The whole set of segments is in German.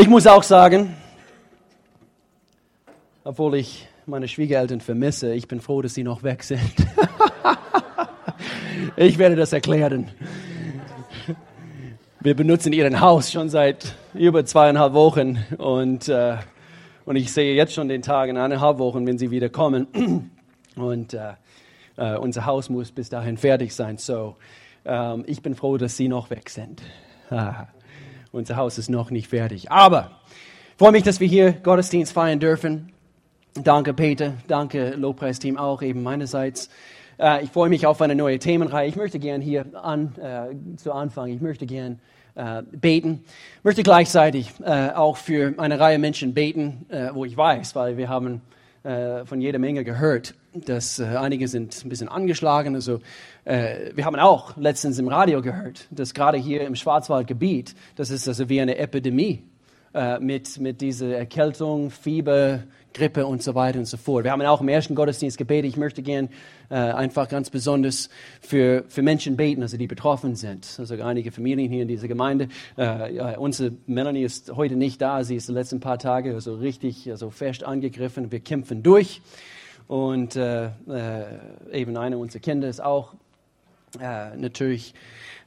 Ich muss auch sagen, obwohl ich meine Schwiegereltern vermisse, ich bin froh, dass sie noch weg sind. ich werde das erklären. Wir benutzen ihren Haus schon seit über zweieinhalb Wochen und, äh, und ich sehe jetzt schon den Tag in eineinhalb Wochen, wenn sie wieder kommen. Und äh, äh, unser Haus muss bis dahin fertig sein. So, ähm, ich bin froh, dass sie noch weg sind. Unser Haus ist noch nicht fertig. Aber ich freue mich, dass wir hier Gottesdienst feiern dürfen. Danke, Peter. Danke, Lobpreisteam auch eben meinerseits. Äh, ich freue mich auf eine neue Themenreihe. Ich möchte gern hier an, äh, zu Anfang, ich möchte gern äh, beten. Ich möchte gleichzeitig äh, auch für eine Reihe Menschen beten, äh, wo ich weiß, weil wir haben äh, von jeder Menge gehört, dass einige sind ein bisschen angeschlagen. Also äh, wir haben auch letztens im Radio gehört, dass gerade hier im Schwarzwaldgebiet, das ist also wie eine Epidemie äh, mit, mit dieser Erkältung, Fieber, Grippe und so weiter und so fort. Wir haben auch im ersten Gottesdienst gebetet. Ich möchte gern äh, einfach ganz besonders für, für Menschen beten, also die betroffen sind. Also einige Familien hier in dieser Gemeinde. Äh, unsere Melanie ist heute nicht da. Sie ist die letzten paar Tage also richtig also fest angegriffen. Wir kämpfen durch. Und äh, äh, eben eine unserer Kinder ist auch äh, natürlich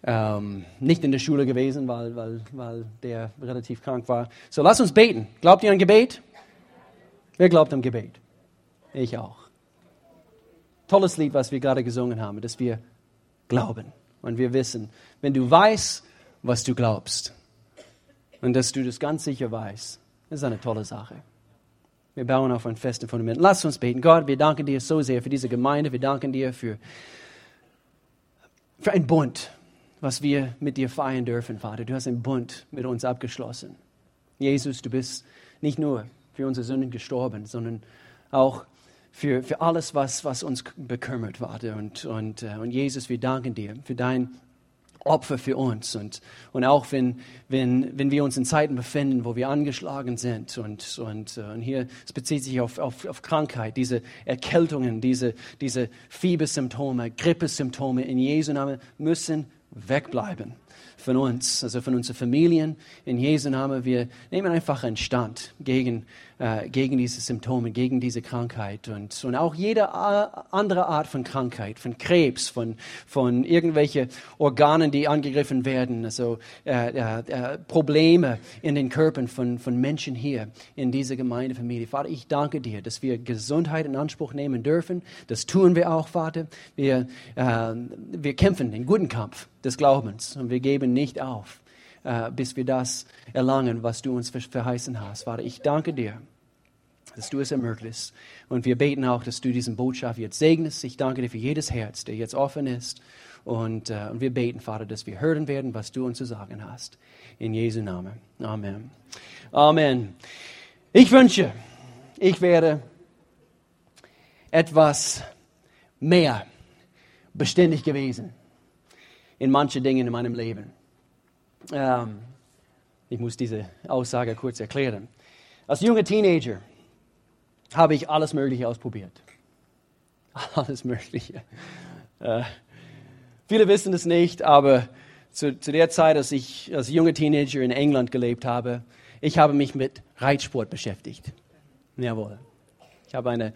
ähm, nicht in der Schule gewesen, weil, weil, weil der relativ krank war. So, lass uns beten. Glaubt ihr an Gebet? Wer glaubt am Gebet? Ich auch. Tolles Lied, was wir gerade gesungen haben, dass wir glauben. Und wir wissen, wenn du weißt, was du glaubst, und dass du das ganz sicher weißt, ist eine tolle Sache. Wir bauen auf ein festes Fundament. Lass uns beten. Gott, wir danken dir so sehr für diese Gemeinde. Wir danken dir für für ein Bund, was wir mit dir feiern dürfen, Vater. Du hast einen Bund mit uns abgeschlossen. Jesus, du bist nicht nur für unsere Sünden gestorben, sondern auch für, für alles, was, was uns bekümmert, Vater. Und, und, äh, und Jesus, wir danken dir für dein Opfer für uns. Und, und auch wenn, wenn, wenn wir uns in Zeiten befinden, wo wir angeschlagen sind. Und, und, äh, und hier es bezieht sich auf, auf, auf Krankheit, diese Erkältungen, diese, diese Fiebersymptome, Grippesymptome in Jesu Namen müssen wegbleiben von uns, also von unseren Familien. In Jesu Namen, wir nehmen einfach einen Stand gegen, äh, gegen diese Symptome, gegen diese Krankheit und, und auch jede andere Art von Krankheit, von Krebs, von, von irgendwelchen Organen, die angegriffen werden, also äh, äh, äh, Probleme in den Körpern von, von Menschen hier in dieser Gemeindefamilie. Vater, ich danke dir, dass wir Gesundheit in Anspruch nehmen dürfen. Das tun wir auch, Vater. Wir, äh, wir kämpfen den guten Kampf des Glaubens und wir geben nicht auf, äh, bis wir das erlangen, was du uns verheißen hast. Vater, ich danke dir, dass du es ermöglichst. Und wir beten auch, dass du diesen Botschaft jetzt segnest. Ich danke dir für jedes Herz, der jetzt offen ist. Und, äh, und wir beten, Vater, dass wir hören werden, was du uns zu sagen hast. In Jesu Namen. Amen. Amen. Ich wünsche, ich wäre etwas mehr beständig gewesen in manchen Dingen in meinem Leben. Ähm, ich muss diese Aussage kurz erklären. Als junger Teenager habe ich alles Mögliche ausprobiert. Alles Mögliche. Äh, viele wissen es nicht, aber zu, zu der Zeit, als ich als junger Teenager in England gelebt habe, ich habe mich mit Reitsport beschäftigt. Jawohl. Ich habe eine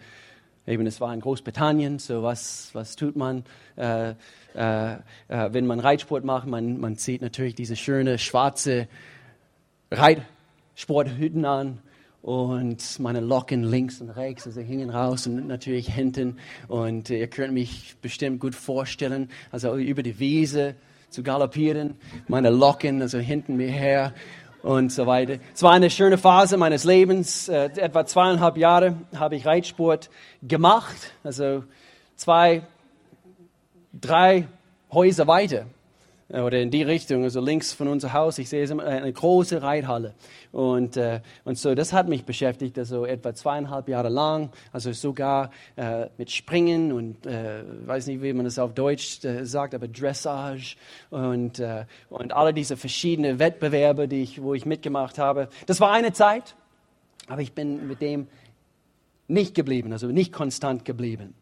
Eben, es war in Großbritannien, so was, was tut man, äh, äh, äh, wenn man Reitsport macht? Man, man zieht natürlich diese schöne schwarze Reitsporthüten an und meine Locken links und rechts, also hingen raus und natürlich hinten. Und ihr könnt mich bestimmt gut vorstellen, also über die Wiese zu galoppieren, meine Locken, also hinten mir her und so weiter. Es war eine schöne Phase meines Lebens. Äh, etwa zweieinhalb Jahre habe ich Reitsport gemacht, also zwei, drei Häuser weiter äh, oder in die Richtung, also links von unser Haus. Ich sehe es immer, eine große Reithalle. Und, äh, und so, das hat mich beschäftigt, also etwa zweieinhalb Jahre lang, also sogar äh, mit Springen und, äh, weiß nicht, wie man das auf Deutsch äh, sagt, aber Dressage und, äh, und alle diese verschiedenen Wettbewerbe, die ich, wo ich mitgemacht habe. Das war eine Zeit, aber ich bin mit dem nicht geblieben, also nicht konstant geblieben.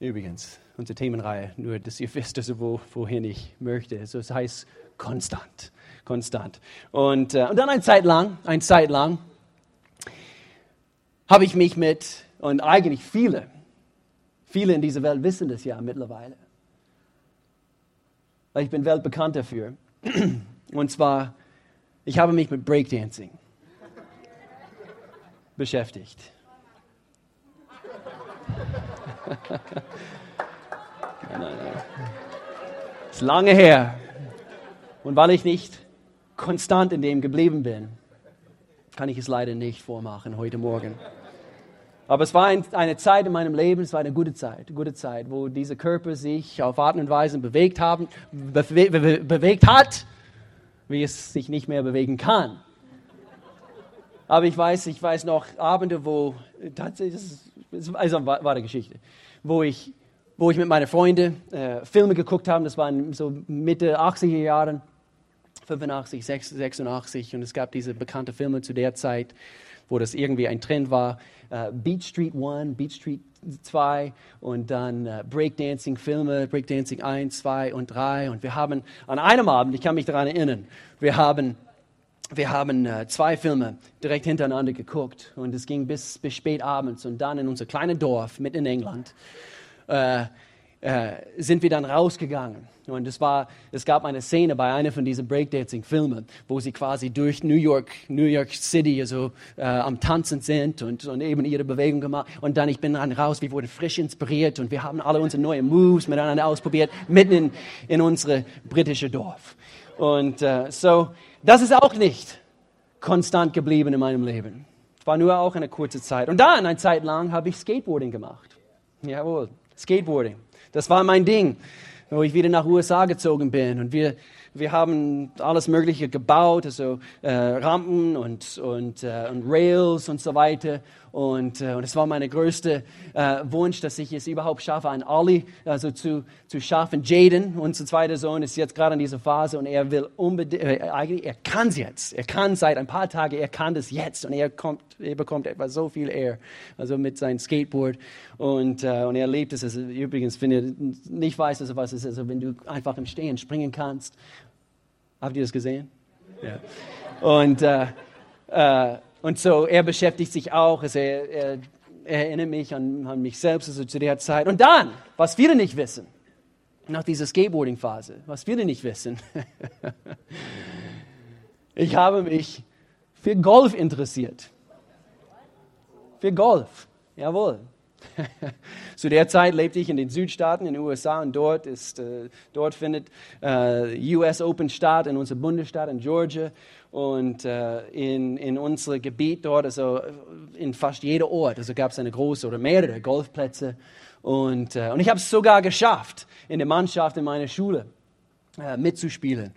Übrigens, unsere Themenreihe, nur dass ihr wisst, also wo, wohin ich möchte. Also es heißt konstant. konstant. Und, äh, und dann eine Zeit lang, eine Zeit lang, habe ich mich mit, und eigentlich viele, viele in dieser Welt wissen das ja mittlerweile, weil ich bin weltbekannt dafür. Und zwar, ich habe mich mit Breakdancing beschäftigt. nein, nein, nein. Ist lange her. Und weil ich nicht konstant in dem geblieben bin, kann ich es leider nicht vormachen heute Morgen. Aber es war ein, eine Zeit in meinem Leben, es war eine gute Zeit, gute Zeit, wo dieser Körper sich auf Arten und Weisen bewegt, haben, bewe be bewegt hat, wie es sich nicht mehr bewegen kann. Aber ich weiß, ich weiß noch Abende, wo tatsächlich, das ist also wahre Geschichte, wo ich, wo ich mit meinen Freunden äh, Filme geguckt habe. Das war so Mitte 80er Jahren, 85, 86 und es gab diese bekannten Filme zu der Zeit, wo das irgendwie ein Trend war. Uh, Beat Street 1, Beat Street 2 und dann uh, Breakdancing-Filme, Breakdancing 1, 2 und 3. Und wir haben an einem Abend, ich kann mich daran erinnern, wir haben wir haben äh, zwei Filme direkt hintereinander geguckt und es ging bis, bis spät abends und dann in unser kleines Dorf mitten in England äh, äh, sind wir dann rausgegangen. Und es, war, es gab eine Szene bei einer von diesen Breakdancing-Filmen, wo sie quasi durch New York, New York City also, am Tanzen sind und, und eben ihre Bewegung gemacht. Und dann, ich bin dann raus, wir wurden frisch inspiriert und wir haben alle unsere neuen Moves miteinander ausprobiert, mitten in, in unsere britische Dorf. Und äh, so, das ist auch nicht konstant geblieben in meinem Leben. War nur auch eine kurze Zeit. Und dann, eine Zeit lang, habe ich Skateboarding gemacht. Jawohl, Skateboarding. Das war mein Ding, wo ich wieder nach USA gezogen bin. Und wir wir haben alles Mögliche gebaut, also äh, Rampen und, und, äh, und Rails und so weiter. Und, äh, und es war mein größter äh, Wunsch, dass ich es überhaupt schaffe, einen Ollie also zu, zu schaffen. Jaden, unser zweiter Sohn, ist jetzt gerade in dieser Phase und er will unbedingt, äh, eigentlich, er kann es jetzt. Er kann seit ein paar Tagen, er kann das jetzt und er, kommt, er bekommt etwa so viel Air, also mit seinem Skateboard. Und, äh, und er liebt es. Also, übrigens, wenn ihr nicht weißt, also was es ist, also wenn du einfach im Stehen springen kannst Habt ihr das gesehen? Ja. Und, äh, äh, und so, er beschäftigt sich auch, also er, er, er erinnert mich an, an, mich selbst also zu der Zeit. Und dann, was viele nicht wissen, nach dieser Skateboarding-Phase, was viele nicht wissen, ich habe mich für Golf interessiert. Für Golf, jawohl. Zu der Zeit lebte ich in den Südstaaten in den USA und dort, ist, äh, dort findet äh, US Open statt in unserem Bundesstaat in Georgia und äh, in, in unserem Gebiet dort, also in fast jedem Ort, also gab es eine große oder mehrere Golfplätze und, äh, und ich habe es sogar geschafft, in der Mannschaft in meiner Schule äh, mitzuspielen.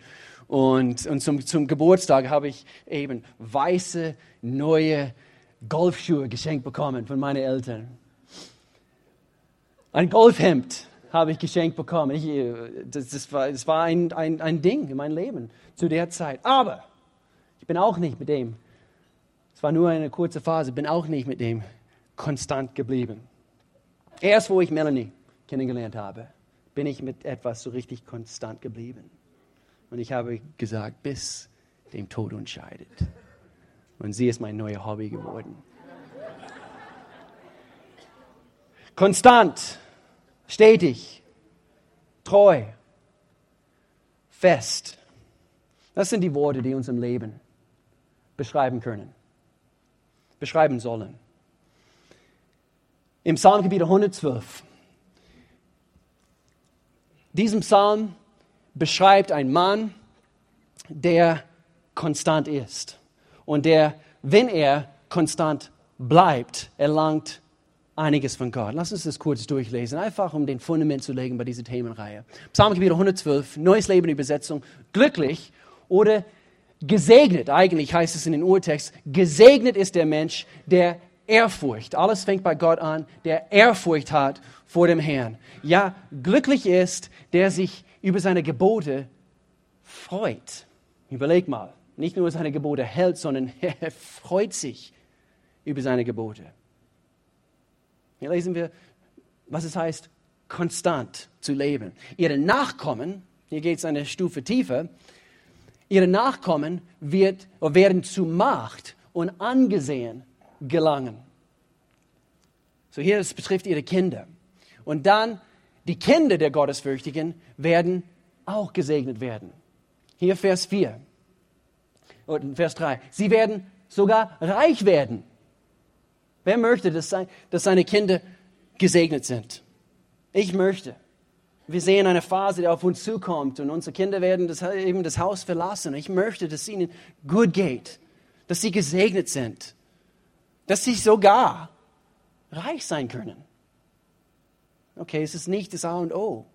Und, und zum, zum Geburtstag habe ich eben weiße, neue Golfschuhe geschenkt bekommen von meinen Eltern. Ein Golfhemd habe ich geschenkt bekommen. Ich, äh, das, das, war, das war ein, ein, ein Ding in meinem Leben zu der Zeit. Aber ich bin auch nicht mit dem, es war nur eine kurze Phase, bin auch nicht mit dem konstant geblieben. Erst wo ich Melanie kennengelernt habe, bin ich mit etwas so richtig konstant geblieben. Und ich habe gesagt, bis dem Tod uns scheidet. Und sie ist mein neues Hobby geworden. Konstant stetig, treu, fest. Das sind die Worte, die uns im Leben beschreiben können, beschreiben sollen. Im Psalmgebiet 112. Diesem Psalm beschreibt ein Mann, der konstant ist und der, wenn er konstant bleibt, erlangt einiges von Gott. Lass uns das kurz durchlesen, einfach um den Fundament zu legen bei dieser Themenreihe. Psalmgebiet 112, Neues Leben Übersetzung. Glücklich oder gesegnet, eigentlich heißt es in den Urtext, gesegnet ist der Mensch, der Ehrfurcht, alles fängt bei Gott an, der Ehrfurcht hat vor dem Herrn. Ja, glücklich ist, der sich über seine Gebote freut. Überleg mal, nicht nur seine Gebote hält, sondern er freut sich über seine Gebote. Hier lesen wir, was es heißt, konstant zu leben. Ihre Nachkommen, hier geht es eine Stufe tiefer, ihre Nachkommen wird, werden zu Macht und Angesehen gelangen. So hier, es betrifft ihre Kinder. Und dann, die Kinder der Gottesfürchtigen werden auch gesegnet werden. Hier Vers 4 und Vers 3. Sie werden sogar reich werden. Wer möchte, dass seine Kinder gesegnet sind? Ich möchte. Wir sehen eine Phase, die auf uns zukommt und unsere Kinder werden das, eben das Haus verlassen. Ich möchte, dass es ihnen gut geht, dass sie gesegnet sind, dass sie sogar reich sein können. Okay, es ist nicht das A und O,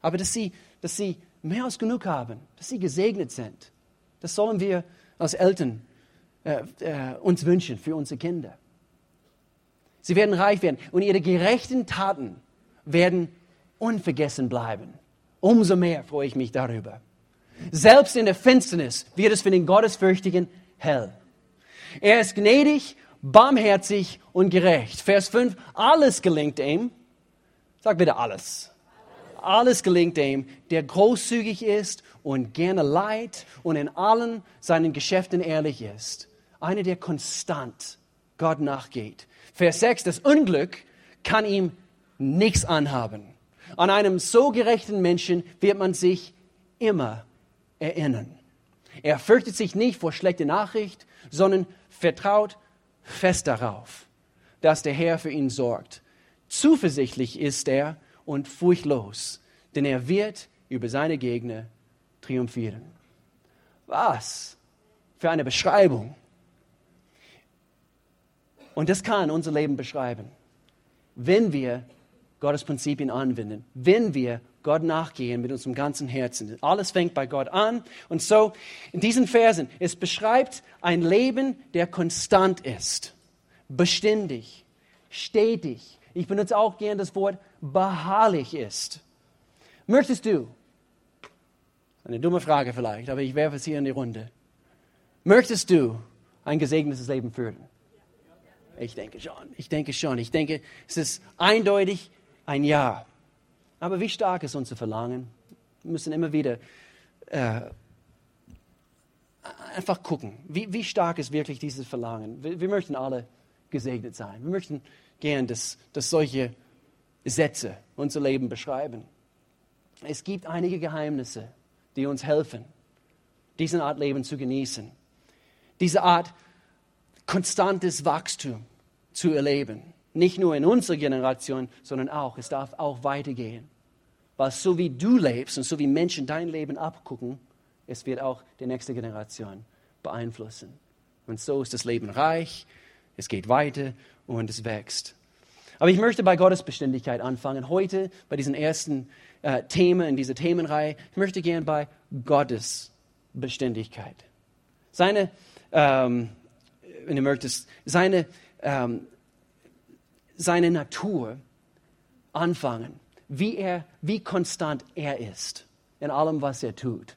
aber dass sie, dass sie mehr als genug haben, dass sie gesegnet sind. Das sollen wir als Eltern äh, äh, uns wünschen für unsere Kinder. Sie werden reich werden und ihre gerechten Taten werden unvergessen bleiben. Umso mehr freue ich mich darüber. Selbst in der Finsternis wird es für den Gottesfürchtigen hell. Er ist gnädig, barmherzig und gerecht. Vers 5, alles gelingt ihm. Sag bitte alles. Alles gelingt ihm, der großzügig ist und gerne leid und in allen seinen Geschäften ehrlich ist. Einer, der konstant Gott nachgeht. Vers 6, das Unglück kann ihm nichts anhaben. An einem so gerechten Menschen wird man sich immer erinnern. Er fürchtet sich nicht vor schlechter Nachricht, sondern vertraut fest darauf, dass der Herr für ihn sorgt. Zuversichtlich ist er und furchtlos, denn er wird über seine Gegner triumphieren. Was für eine Beschreibung. Und das kann unser Leben beschreiben, wenn wir Gottes Prinzipien anwenden, wenn wir Gott nachgehen mit unserem ganzen Herzen. Alles fängt bei Gott an. Und so in diesen Versen, es beschreibt ein Leben, der konstant ist, beständig, stetig. Ich benutze auch gern das Wort beharrlich ist. Möchtest du, eine dumme Frage vielleicht, aber ich werfe es hier in die Runde. Möchtest du ein gesegnetes Leben führen? Ich denke schon. Ich denke schon. Ich denke, es ist eindeutig ein Ja. Aber wie stark ist unser Verlangen? Wir müssen immer wieder äh, einfach gucken, wie, wie stark ist wirklich dieses Verlangen. Wir, wir, möchten alle gesegnet sein. Wir möchten gern, dass, dass solche Sätze unser Leben beschreiben. Es gibt einige Geheimnisse, die uns helfen, diese Art Leben zu genießen. Diese Art konstantes Wachstum zu erleben. Nicht nur in unserer Generation, sondern auch, es darf auch weitergehen. Weil so wie du lebst und so wie Menschen dein Leben abgucken, es wird auch die nächste Generation beeinflussen. Und so ist das Leben reich, es geht weiter und es wächst. Aber ich möchte bei Gottes Beständigkeit anfangen. Heute bei diesen ersten äh, Themen in dieser Themenreihe. Ich möchte gern bei Gottes Beständigkeit. Seine, ähm, wenn du möchtest, seine ähm, seine Natur anfangen, wie, er, wie konstant er ist in allem, was er tut.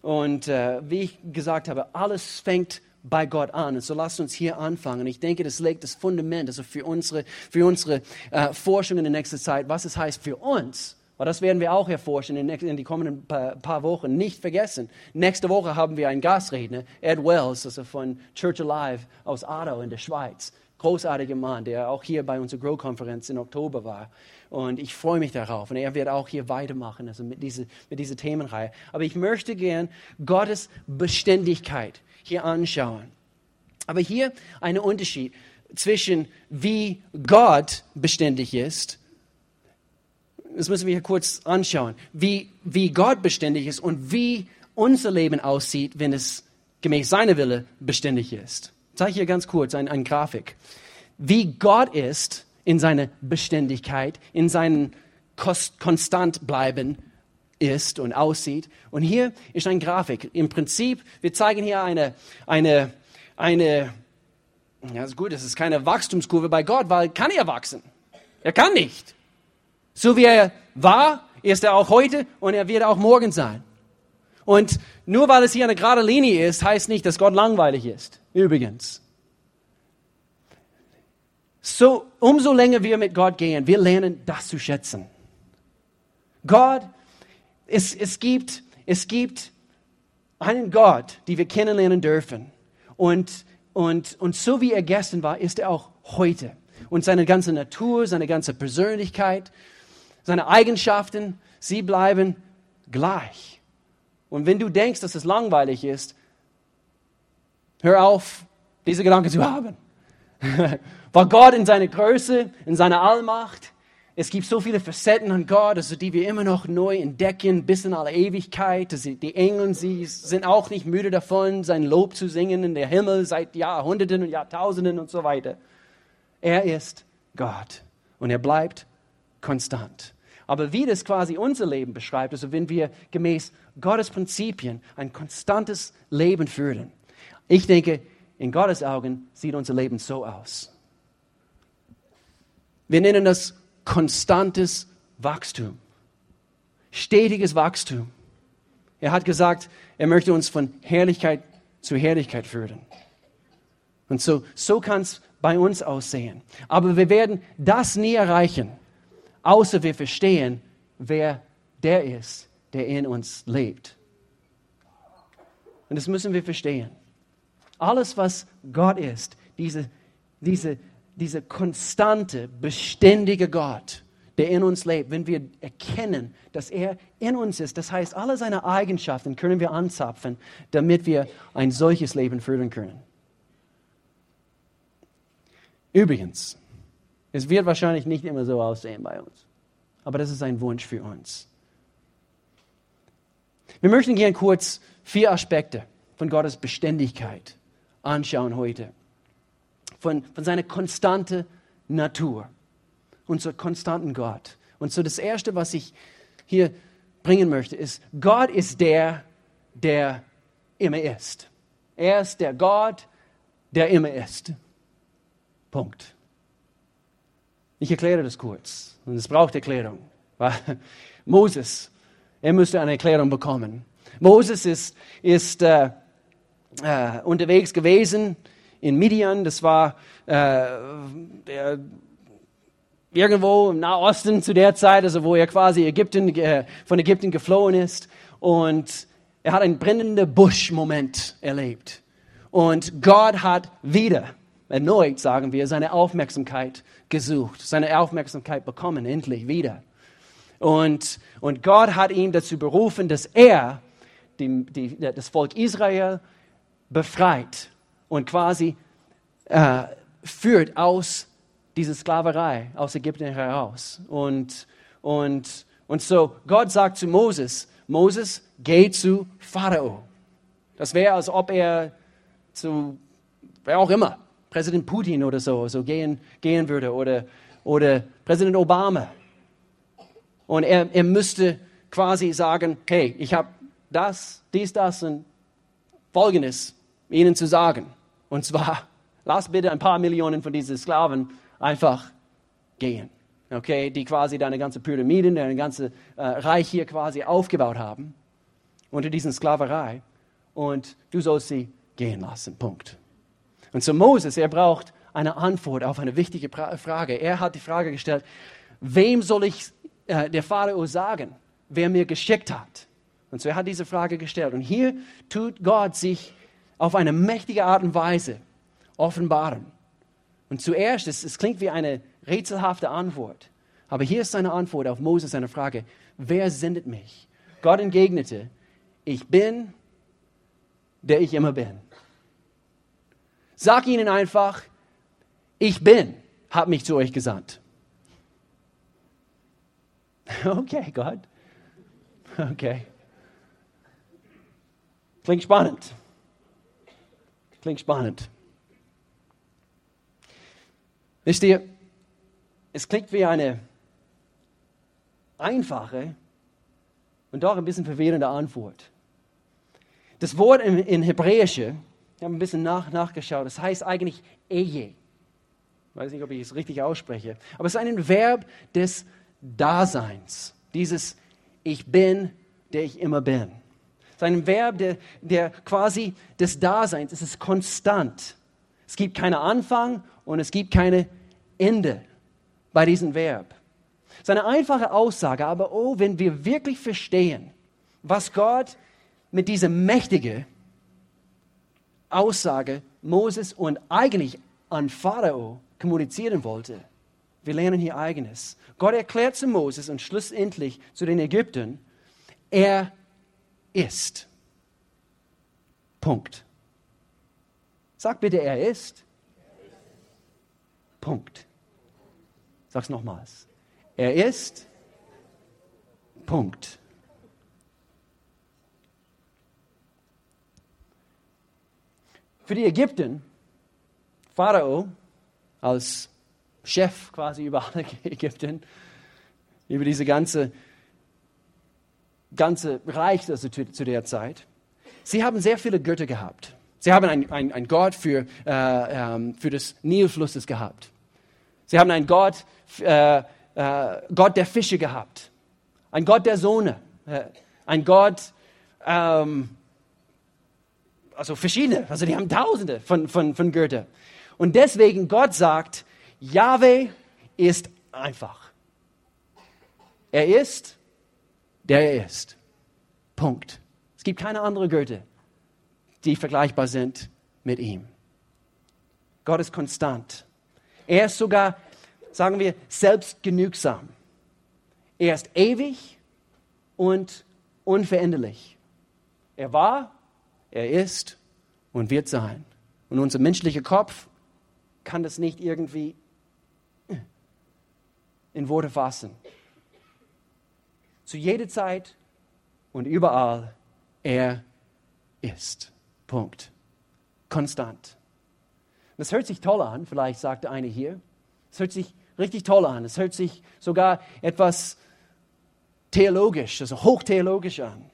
Und äh, wie ich gesagt habe, alles fängt bei Gott an. Und so lasst uns hier anfangen. Ich denke, das legt das Fundament also für unsere, für unsere äh, Forschung in der nächsten Zeit, was es heißt für uns. Aber das werden wir auch erforschen in, in die kommenden paar, paar, Wochen. Nicht vergessen, nächste Woche haben wir einen Gastredner, Ed Wells, also von Church Alive aus Aarau in der Schweiz großartiger Mann, der auch hier bei unserer Grow-Konferenz im Oktober war. Und ich freue mich darauf. Und er wird auch hier weitermachen, also mit dieser, mit dieser Themenreihe. Aber ich möchte gern Gottes Beständigkeit hier anschauen. Aber hier ein Unterschied zwischen wie Gott beständig ist, das müssen wir hier kurz anschauen, wie, wie Gott beständig ist und wie unser Leben aussieht, wenn es gemäß seiner Wille beständig ist. Ich zeige hier ganz kurz eine ein Grafik. Wie Gott ist in seiner Beständigkeit, in seinem konstant bleiben ist und aussieht. Und hier ist eine Grafik. Im Prinzip, wir zeigen hier eine, eine, eine, ja, ist gut, es ist keine Wachstumskurve bei Gott, weil kann er wachsen? Er kann nicht. So wie er war, ist er auch heute und er wird auch morgen sein. Und nur weil es hier eine gerade Linie ist, heißt nicht, dass Gott langweilig ist. Übrigens. So, umso länger wir mit Gott gehen, wir lernen das zu schätzen. Gott, es, es gibt, es gibt einen Gott, den wir kennenlernen dürfen. Und, und, und so wie er gestern war, ist er auch heute. Und seine ganze Natur, seine ganze Persönlichkeit, seine Eigenschaften, sie bleiben gleich. Und wenn du denkst, dass es langweilig ist, hör auf, diese Gedanken zu haben. Weil Gott in seiner Größe, in seiner Allmacht, es gibt so viele Facetten an Gott, also die wir immer noch neu entdecken, bis in alle Ewigkeit. Also die Engel, sie sind auch nicht müde davon, sein Lob zu singen in der Himmel seit Jahrhunderten und Jahrtausenden und so weiter. Er ist Gott und er bleibt konstant. Aber wie das quasi unser Leben beschreibt, also wenn wir gemäß Gottes Prinzipien ein konstantes Leben führen, ich denke, in Gottes Augen sieht unser Leben so aus. Wir nennen das konstantes Wachstum, stetiges Wachstum. Er hat gesagt, er möchte uns von Herrlichkeit zu Herrlichkeit führen. Und so, so kann es bei uns aussehen. Aber wir werden das nie erreichen, außer wir verstehen, wer der ist, der in uns lebt. Und das müssen wir verstehen. Alles, was Gott ist, diese, diese dieser konstante, beständige Gott, der in uns lebt, wenn wir erkennen, dass er in uns ist, das heißt, alle seine Eigenschaften können wir anzapfen, damit wir ein solches Leben führen können. Übrigens, es wird wahrscheinlich nicht immer so aussehen bei uns, aber das ist ein Wunsch für uns. Wir möchten gerne kurz vier Aspekte von Gottes Beständigkeit anschauen heute von, von seiner konstanten Natur, unser konstanten Gott. Und so das Erste, was ich hier bringen möchte, ist, Gott ist der, der immer ist. Er ist der Gott, der immer ist. Punkt. Ich erkläre das kurz. Und es braucht Erklärung. Moses, er müsste eine Erklärung bekommen. Moses ist, ist äh, äh, unterwegs gewesen in Midian, das war äh, der, irgendwo im Nahosten zu der Zeit, also wo er quasi Ägypten, äh, von Ägypten geflohen ist. Und er hat einen brennenden Busch-Moment erlebt. Und Gott hat wieder, erneut sagen wir, seine Aufmerksamkeit gesucht, seine Aufmerksamkeit bekommen, endlich wieder. Und, und Gott hat ihn dazu berufen, dass er die, die, das Volk Israel befreit und quasi äh, führt aus dieser Sklaverei, aus Ägypten heraus. Und, und, und so, Gott sagt zu Moses, Moses, geh zu Pharao. Das wäre, als ob er zu, wer auch immer, Präsident Putin oder so, so gehen, gehen würde oder, oder Präsident Obama. Und er, er müsste quasi sagen, hey, ich habe das, dies, das und Folgendes ihnen zu sagen. Und zwar, lass bitte ein paar Millionen von diesen Sklaven einfach gehen. Okay, die quasi deine ganze Pyramide, deine ganze äh, Reich hier quasi aufgebaut haben unter diesen Sklaverei und du sollst sie gehen lassen. Punkt. Und so Moses, er braucht eine Antwort auf eine wichtige Frage. Er hat die Frage gestellt, wem soll ich äh, der Pharao sagen, wer mir geschickt hat? Und so er hat diese Frage gestellt. Und hier tut Gott sich auf eine mächtige Art und Weise offenbaren. Und zuerst, es, es klingt wie eine rätselhafte Antwort, aber hier ist seine Antwort auf Moses seine Frage, wer sendet mich? Gott entgegnete, ich bin, der ich immer bin. Sag ihnen einfach, ich bin, hat mich zu euch gesandt. Okay, Gott. Okay. Klingt spannend. Klingt spannend. Wisst ihr, es klingt wie eine einfache und doch ein bisschen verwirrende Antwort. Das Wort in, in Hebräische, ich habe ein bisschen nach, nachgeschaut, das heißt eigentlich Eje. Ich weiß nicht, ob ich es richtig ausspreche, aber es ist ein Verb des Daseins. Dieses Ich bin, der ich immer bin. Es ist ein Verb der, der quasi des Daseins. Es ist konstant. Es gibt keinen Anfang und es gibt kein Ende bei diesem Verb. Es ist eine einfache Aussage, aber oh, wenn wir wirklich verstehen, was Gott mit dieser mächtigen Aussage Moses und eigentlich an Pharao kommunizieren wollte. Wir lernen hier eigenes. Gott erklärt zu Moses und schlussendlich zu den Ägyptern, er ist. Punkt. Sag bitte, er ist. Punkt. Sag's nochmals. Er ist. Punkt. Für die Ägypten, Pharao als Chef quasi über alle Ägypten, über diese ganze, ganze Reich also zu, zu der Zeit, sie haben sehr viele Götter gehabt. Sie haben einen ein Gott für, äh, ähm, für das Nilflusses gehabt. Sie haben einen Gott, äh, äh, Gott der Fische gehabt. Ein Gott der Sonne. Äh, ein Gott, ähm, also verschiedene, also die haben tausende von, von, von Göttern. Und deswegen Gott sagt, Yahweh ist einfach. Er ist, der er ist. Punkt. Es gibt keine anderen Götter, die vergleichbar sind mit ihm. Gott ist konstant. Er ist sogar, sagen wir, selbstgenügsam. Er ist ewig und unveränderlich. Er war, er ist und wird sein. Und unser menschlicher Kopf kann das nicht irgendwie in Worte fassen. Zu jeder Zeit und überall, er ist. Punkt. Konstant. Das hört sich toll an, vielleicht sagte eine hier. Es hört sich richtig toll an. Es hört sich sogar etwas theologisch, also hochtheologisch an.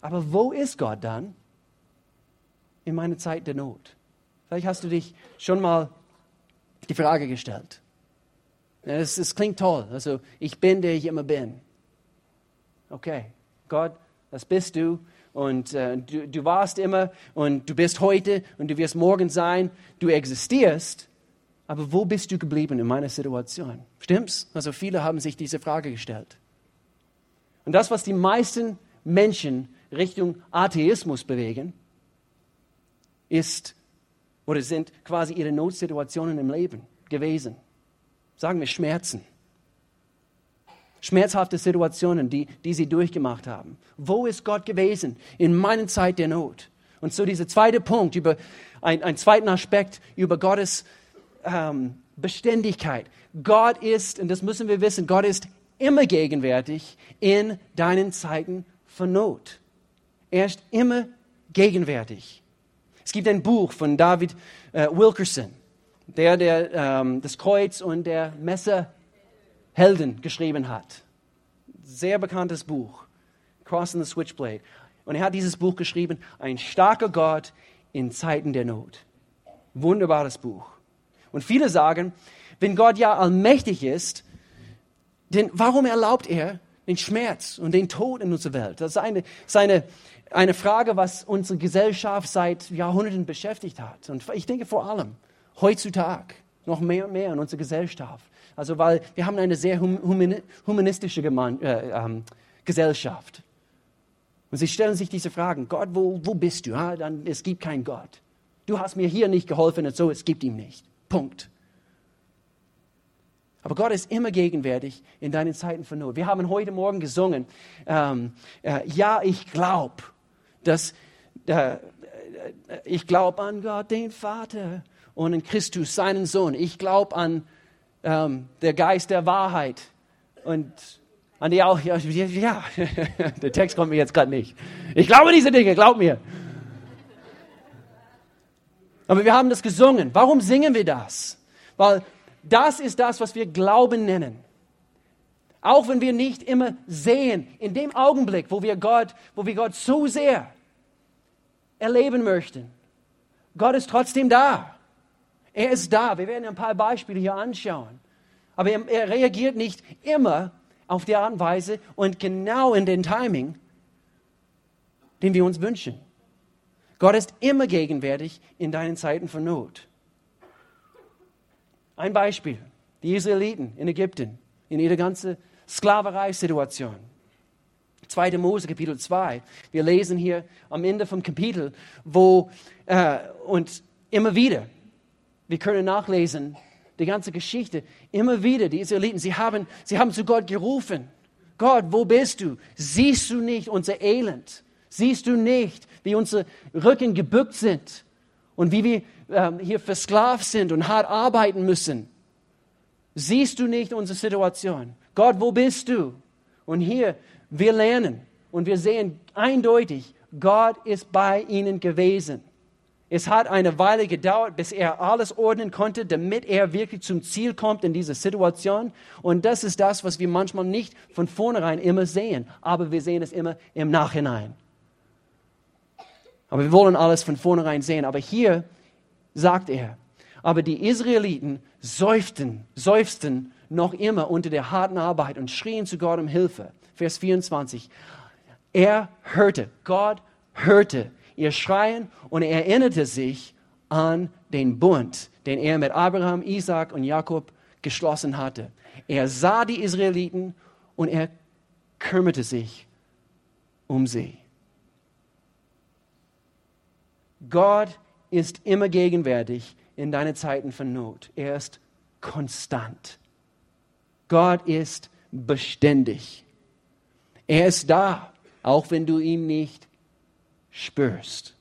Aber wo ist Gott dann in meiner Zeit der Not? Vielleicht hast du dich schon mal die Frage gestellt. Es, es klingt toll. Also ich bin, der ich immer bin. Okay, Gott, das bist du und äh, du, du warst immer und du bist heute und du wirst morgen sein. Du existierst, aber wo bist du geblieben in meiner Situation? Stimmt's? Also viele haben sich diese Frage gestellt. Und das, was die meisten Menschen Richtung Atheismus bewegen, ist oder sind quasi ihre Notsituationen im Leben gewesen sagen wir Schmerzen. Schmerzhafte Situationen, die, die sie durchgemacht haben. Wo ist Gott gewesen in meiner Zeit der Not? Und so dieser zweite Punkt, über ein, einen zweiten Aspekt über Gottes ähm, Beständigkeit. Gott ist, und das müssen wir wissen, Gott ist immer gegenwärtig in deinen Zeiten von Not. Er ist immer gegenwärtig. Es gibt ein Buch von David äh, Wilkerson der, der ähm, das Kreuz und der Messerhelden geschrieben hat. Sehr bekanntes Buch, Cross and the Switchblade. Und er hat dieses Buch geschrieben, ein starker Gott in Zeiten der Not. Wunderbares Buch. Und viele sagen, wenn Gott ja allmächtig ist, denn warum erlaubt er den Schmerz und den Tod in unserer Welt? Das ist eine, eine, eine Frage, was unsere Gesellschaft seit Jahrhunderten beschäftigt hat. Und ich denke vor allem, heutzutage noch mehr und mehr in unserer Gesellschaft. Also weil wir haben eine sehr humanistische Gemein äh, ähm, Gesellschaft. Und sie stellen sich diese Fragen, Gott, wo, wo bist du? Ha? Dann, es gibt keinen Gott. Du hast mir hier nicht geholfen und so, es gibt ihn nicht. Punkt. Aber Gott ist immer gegenwärtig in deinen Zeiten von Not. Wir haben heute Morgen gesungen, ähm, äh, ja, ich glaube, dass äh, äh ich glaube an Gott, den Vater und in Christus, seinen Sohn. Ich glaube an ähm, der Geist der Wahrheit und an die auch, ja, ja. der Text kommt mir jetzt gerade nicht. Ich glaube diese Dinge, glaub mir. Aber wir haben das gesungen. Warum singen wir das? Weil das ist das, was wir Glauben nennen. Auch wenn wir nicht immer sehen, in dem Augenblick, wo wir Gott, wo wir Gott so sehr erleben möchten, Gott ist trotzdem da. Er ist da. Wir werden ein paar Beispiele hier anschauen. Aber er, er reagiert nicht immer auf die Art und Weise und genau in den Timing, den wir uns wünschen. Gott ist immer gegenwärtig in deinen Zeiten von Not. Ein Beispiel. Die Israeliten in Ägypten, in ihrer ganzen Sklaverei-Situation. 2. Mose, Kapitel 2. Wir lesen hier am Ende vom Kapitel, wo, äh, und immer wieder, wir können nachlesen, die ganze Geschichte, immer wieder, die Israeliten, sie haben, sie haben zu Gott gerufen. Gott, wo bist du? Siehst du nicht unser Elend? Siehst du nicht, wie unsere Rücken gebückt sind und wie wir ähm, hier versklavt sind und hart arbeiten müssen? Siehst du nicht unsere Situation? Gott, wo bist du? Und hier, wir lernen und wir sehen eindeutig, Gott ist bei ihnen gewesen. Es hat eine Weile gedauert, bis er alles ordnen konnte, damit er wirklich zum Ziel kommt in dieser Situation. Und das ist das, was wir manchmal nicht von vornherein immer sehen, aber wir sehen es immer im Nachhinein. Aber wir wollen alles von vornherein sehen. Aber hier sagt er, aber die Israeliten seufzten, seufzten noch immer unter der harten Arbeit und schrien zu Gott um Hilfe. Vers 24. Er hörte, Gott hörte ihr Schreien und er erinnerte sich an den Bund, den er mit Abraham, Isaac und Jakob geschlossen hatte. Er sah die Israeliten und er kümmerte sich um sie. Gott ist immer gegenwärtig in deinen Zeiten von Not. Er ist konstant. Gott ist beständig. Er ist da, auch wenn du ihn nicht spürst.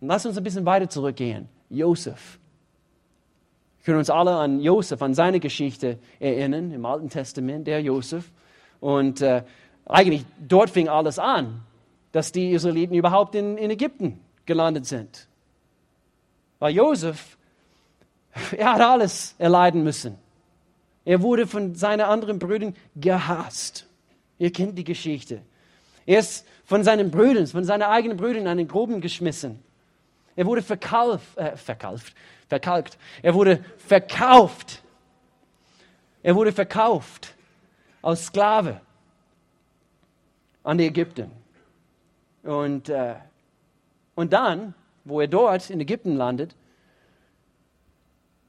Und lass uns ein bisschen weiter zurückgehen. Josef. Wir können uns alle an Josef, an seine Geschichte erinnern, im Alten Testament, der Josef. Und äh, eigentlich dort fing alles an, dass die Israeliten überhaupt in, in Ägypten gelandet sind. Weil Josef, er hat alles erleiden müssen. Er wurde von seinen anderen Brüdern gehasst. Ihr kennt die Geschichte. Er ist von seinen Brüdern, von seinen eigenen Brüdern in den Gruben geschmissen. Er wurde verkauft, äh, verkauft, verkalkt. Er wurde verkauft. Er wurde verkauft als Sklave an die Ägypten. Und, äh, und dann, wo er dort in Ägypten landet,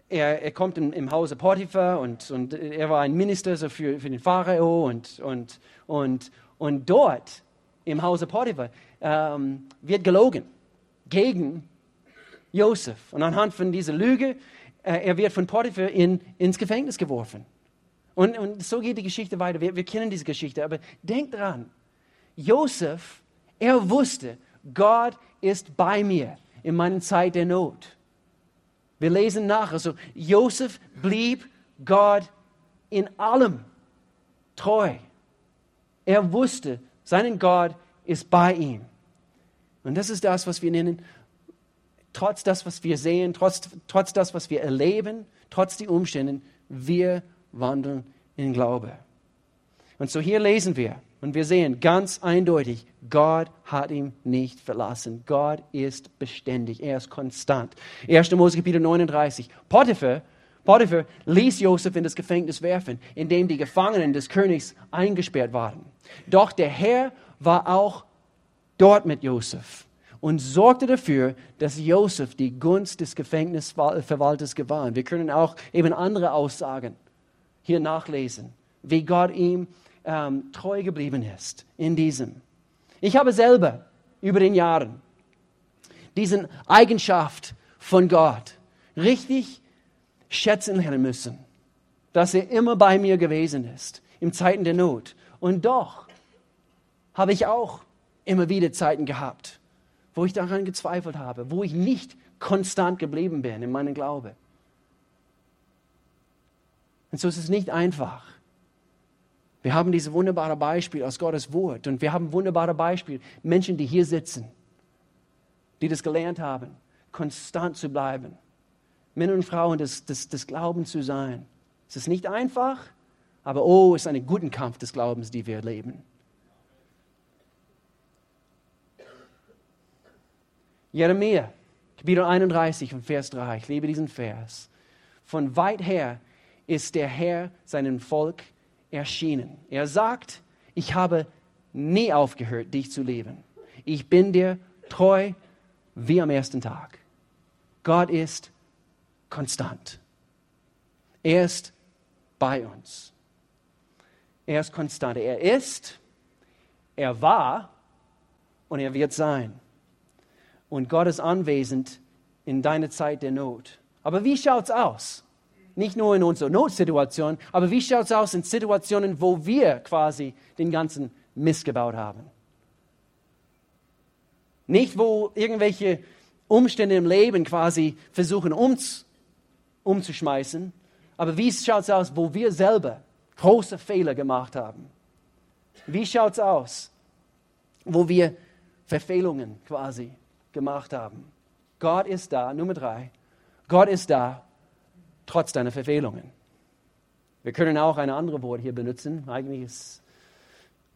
er, er kommt im, im Hause Potiphar und, und er war ein Minister so für, für den Pharao und, und, und, und dort im Hause Potiphar ähm, wird gelogen gegen Josef. Und anhand von dieser Lüge, äh, er wird von Potiphar in, ins Gefängnis geworfen. Und, und so geht die Geschichte weiter. Wir, wir kennen diese Geschichte, aber denkt dran, Josef, er wusste, Gott ist bei mir in meiner Zeit der Not. Wir lesen nach. Also Josef blieb Gott in allem treu. Er wusste, sein Gott ist bei ihm. Und das ist das, was wir nennen, trotz das, was wir sehen, trotz, trotz das, was wir erleben, trotz die Umstände, wir wandeln in Glaube. Und so hier lesen wir und wir sehen ganz eindeutig, Gott hat ihn nicht verlassen. Gott ist beständig, er ist konstant. 1. Mose Kapitel 39. Potiphar, Potiphar ließ Josef in das Gefängnis werfen, in dem die Gefangenen des Königs eingesperrt waren. Doch der Herr war auch dort mit Josef und sorgte dafür, dass Josef die Gunst des Gefängnisverwalters gewann. Wir können auch eben andere Aussagen hier nachlesen, wie Gott ihm ähm, treu geblieben ist in diesem. Ich habe selber über den Jahren diese Eigenschaft von Gott richtig schätzen lernen müssen, dass er immer bei mir gewesen ist in Zeiten der Not. Und doch habe ich auch immer wieder Zeiten gehabt, wo ich daran gezweifelt habe, wo ich nicht konstant geblieben bin in meinem Glaube. Und so ist es nicht einfach. Wir haben diese wunderbare Beispiel aus Gottes Wort und wir haben wunderbare Beispiele, Menschen, die hier sitzen, die das gelernt haben, konstant zu bleiben, Männer und Frauen des, des, des Glaubens zu sein. Es ist nicht einfach, aber oh, es ist ein guter Kampf des Glaubens, die wir erleben. Jeremia, Kapitel 31 und Vers 3. Ich liebe diesen Vers. Von weit her ist der Herr seinem Volk erschienen. Er sagt, ich habe nie aufgehört, dich zu lieben. Ich bin dir treu wie am ersten Tag. Gott ist konstant. Er ist bei uns. Er ist konstant. Er ist, Er war und er wird sein. Und Gott ist anwesend in deiner Zeit der Not. Aber wie schaut es aus? Nicht nur in unserer Notsituation, aber wie schaut es aus in Situationen, wo wir quasi den ganzen Mist gebaut haben? Nicht, wo irgendwelche Umstände im Leben quasi versuchen uns umzuschmeißen, aber wie schaut es aus, wo wir selber große Fehler gemacht haben? Wie schaut es aus, wo wir Verfehlungen quasi gemacht haben? Gott ist da, Nummer drei. Gott ist da, trotz deiner Verfehlungen. Wir können auch ein anderes Wort hier benutzen. Eigentlich ist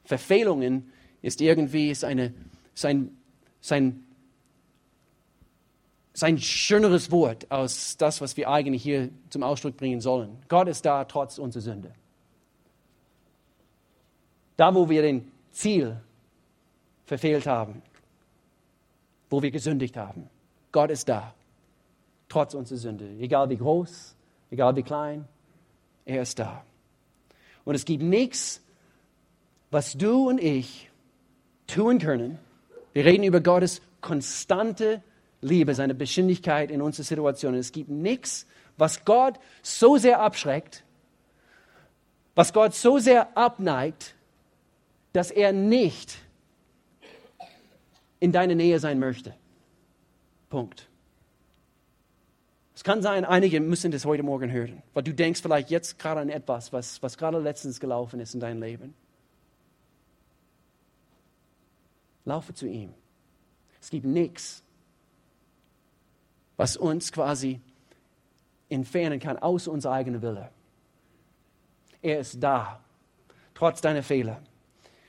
Verfehlungen ist irgendwie ist eine, ist ein, ist schöneres Wort als das, was wir eigentlich hier zum Ausdruck bringen sollen. Gott ist da trotz unserer Sünde. Da, wo wir den Ziel verfehlt haben, wo wir gesündigt haben. Gott ist da, trotz unserer Sünde. Egal wie groß, egal wie klein, er ist da. Und es gibt nichts, was du und ich tun können. Wir reden über Gottes konstante Liebe, seine Beständigkeit in unserer Situation. Es gibt nichts, was Gott so sehr abschreckt, was Gott so sehr abneigt, dass er nicht in deiner Nähe sein möchte. Punkt. Es kann sein, einige müssen das heute Morgen hören, weil du denkst vielleicht jetzt gerade an etwas, was, was gerade letztens gelaufen ist in deinem Leben. Laufe zu ihm. Es gibt nichts, was uns quasi entfernen kann, außer unser eigener Wille. Er ist da, trotz deiner Fehler,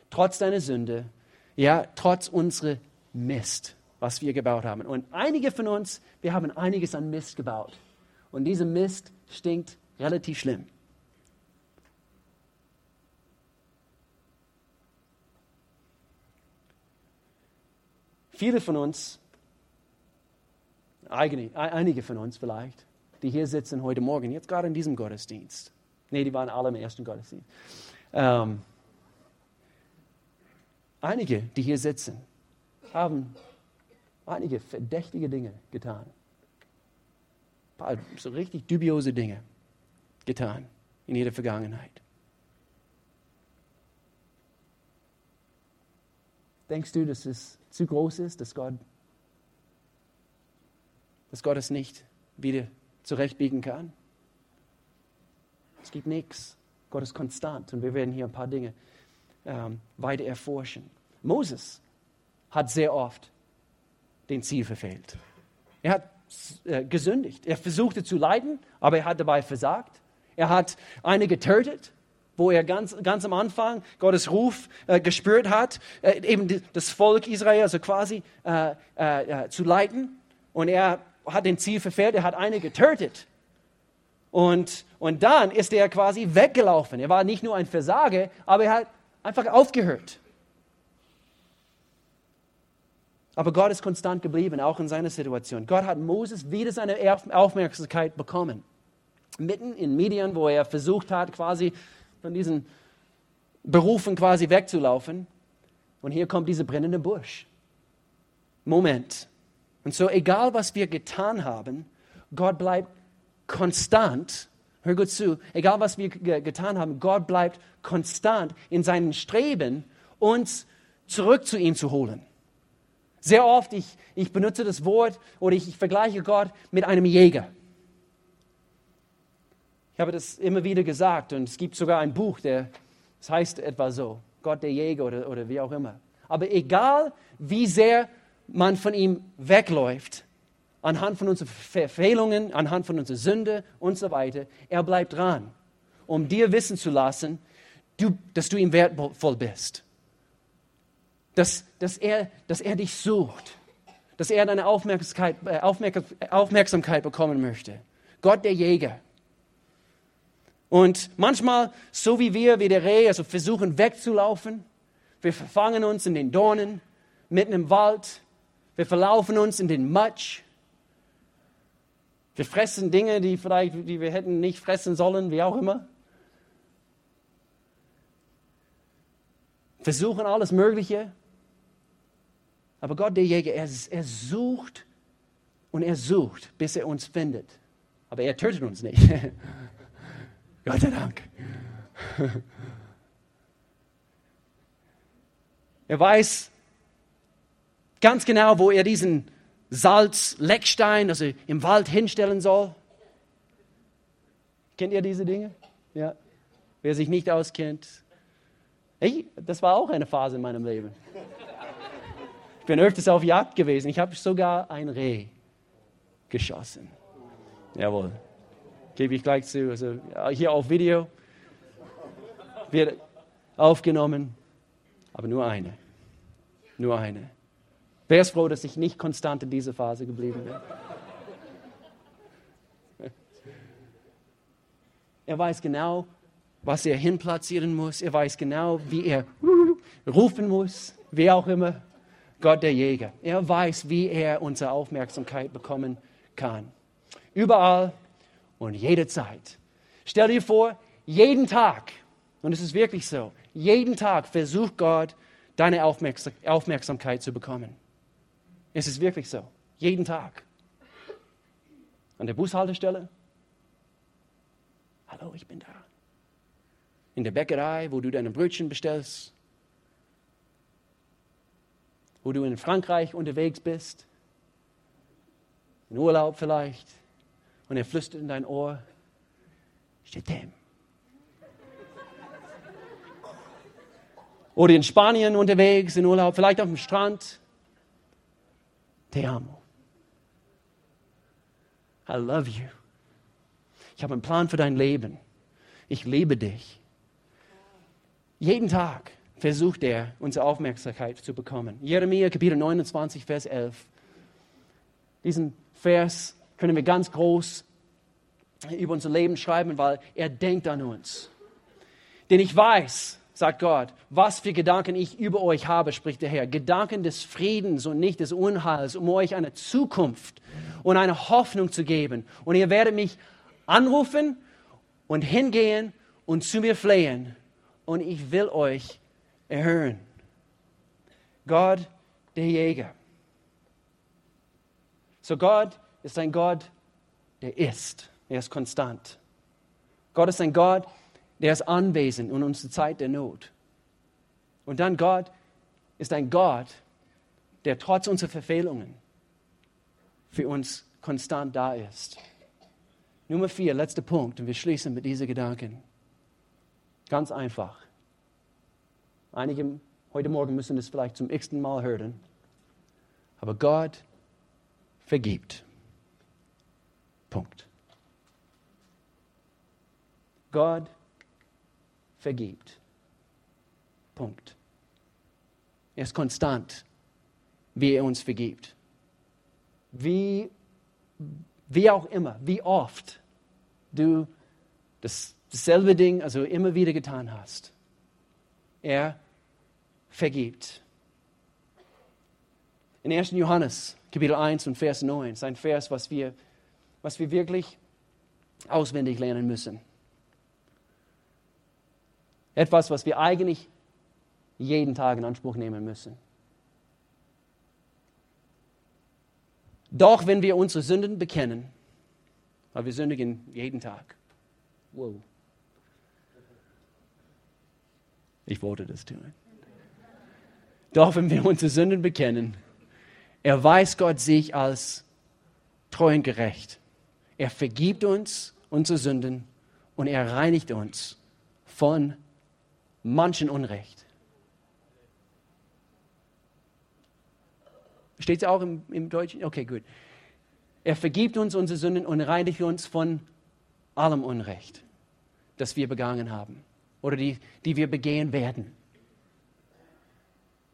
trotz deiner Sünde, ja, trotz unserer Mist was wir gebaut haben. Und einige von uns, wir haben einiges an Mist gebaut. Und dieser Mist stinkt relativ schlimm. Viele von uns, einige von uns vielleicht, die hier sitzen heute Morgen, jetzt gerade in diesem Gottesdienst. Nee, die waren alle im ersten Gottesdienst. Ähm, einige, die hier sitzen, haben einige verdächtige Dinge getan. Ein paar so richtig dubiose Dinge getan in ihrer Vergangenheit. Denkst du, dass es zu groß ist, dass Gott, dass Gott es nicht wieder zurechtbiegen kann? Es gibt nichts. Gott ist konstant und wir werden hier ein paar Dinge ähm, weiter erforschen. Moses hat sehr oft den Ziel verfehlt. Er hat äh, gesündigt. Er versuchte zu leiden, aber er hat dabei versagt. Er hat eine getötet, wo er ganz, ganz am Anfang Gottes Ruf äh, gespürt hat, äh, eben das Volk Israel, also quasi äh, äh, zu leiten. Und er hat den Ziel verfehlt, er hat eine getötet. Und, und dann ist er quasi weggelaufen. Er war nicht nur ein Versager, aber er hat einfach aufgehört. Aber Gott ist konstant geblieben, auch in seiner Situation. Gott hat Moses wieder seine Aufmerksamkeit bekommen. Mitten in Midian, wo er versucht hat, quasi von diesen Berufen quasi wegzulaufen. Und hier kommt dieser brennende Busch. Moment. Und so, egal was wir getan haben, Gott bleibt konstant. Hör gut zu. Egal was wir getan haben, Gott bleibt konstant in seinen Streben, uns zurück zu ihm zu holen. Sehr oft, ich, ich benutze das Wort oder ich, ich vergleiche Gott mit einem Jäger. Ich habe das immer wieder gesagt und es gibt sogar ein Buch, der, das heißt etwa so, Gott der Jäger oder, oder wie auch immer. Aber egal, wie sehr man von ihm wegläuft, anhand von unseren Verfehlungen, anhand von unserer Sünde und so weiter, er bleibt dran, um dir wissen zu lassen, du, dass du ihm wertvoll bist dass, dass, er, dass er dich sucht, dass er deine Aufmerksamkeit, äh, Aufmerksamkeit bekommen möchte. Gott der Jäger. Und manchmal, so wie wir, wie der Reh, also versuchen wegzulaufen, wir verfangen uns in den Dornen, mitten im Wald, wir verlaufen uns in den Matsch, wir fressen Dinge, die vielleicht, die wir hätten nicht fressen sollen, wie auch immer. versuchen alles Mögliche. Aber Gott, der Jäger, er, er sucht und er sucht, bis er uns findet. Aber er tötet uns nicht. Gott sei Dank. Er weiß ganz genau, wo er diesen Salz-Leckstein, also im Wald hinstellen soll. Kennt ihr diese Dinge? Ja. Wer sich nicht auskennt. Hey, das war auch eine Phase in meinem Leben. Ich bin öfters auf Jagd gewesen. Ich habe sogar ein Reh geschossen. Jawohl. Gebe ich gleich zu. Also hier auf Video wird aufgenommen, aber nur eine. Nur eine. Wer ist froh, dass ich nicht konstant in dieser Phase geblieben bin? Er weiß genau, was er hinplatzieren muss. Er weiß genau, wie er rufen muss, wer auch immer. Gott der Jäger. Er weiß, wie er unsere Aufmerksamkeit bekommen kann. Überall und jederzeit. Stell dir vor, jeden Tag, und es ist wirklich so, jeden Tag versucht Gott, deine Aufmerksamkeit zu bekommen. Es ist wirklich so, jeden Tag. An der Bushaltestelle, hallo, ich bin da. In der Bäckerei, wo du deine Brötchen bestellst, wo du in Frankreich unterwegs bist, in Urlaub vielleicht, und er flüstert in dein Ohr, steht dem. Oder in Spanien unterwegs, in Urlaub, vielleicht auf dem Strand. Te amo. I love you. Ich habe einen Plan für dein Leben. Ich liebe dich. Jeden Tag versucht er, unsere Aufmerksamkeit zu bekommen. Jeremia Kapitel 29, Vers 11. Diesen Vers können wir ganz groß über unser Leben schreiben, weil er denkt an uns. Denn ich weiß, sagt Gott, was für Gedanken ich über euch habe, spricht der Herr. Gedanken des Friedens und nicht des Unheils, um euch eine Zukunft und eine Hoffnung zu geben. Und ihr werdet mich anrufen und hingehen und zu mir flehen. Und ich will euch erhören. Gott, der Jäger. So Gott ist ein Gott, der ist. Er ist konstant. Gott ist ein Gott, der ist anwesend in unserer Zeit der Not. Und dann Gott ist ein Gott, der trotz unserer Verfehlungen für uns konstant da ist. Nummer vier, letzter Punkt, und wir schließen mit diesen Gedanken. Ganz einfach. Einige heute Morgen müssen es vielleicht zum x-ten Mal hören. Aber Gott vergibt. Punkt. Gott vergibt. Punkt. Er ist konstant, wie er uns vergibt. Wie, wie auch immer, wie oft du das, dasselbe Ding, also immer wieder getan hast. Er vergibt. In 1. Johannes, Kapitel 1 und Vers 9, ist ein Vers, was wir, was wir wirklich auswendig lernen müssen. Etwas, was wir eigentlich jeden Tag in Anspruch nehmen müssen. Doch wenn wir unsere Sünden bekennen, weil wir sündigen jeden Tag. Wow. Ich wollte das tun. Doch wenn wir unsere Sünden bekennen, erweist Gott sich als treu und gerecht. Er vergibt uns unsere Sünden und er reinigt uns von manchen Unrecht. Steht es auch im, im Deutschen? Okay, gut. Er vergibt uns unsere Sünden und reinigt uns von allem Unrecht, das wir begangen haben oder die, die wir begehen werden.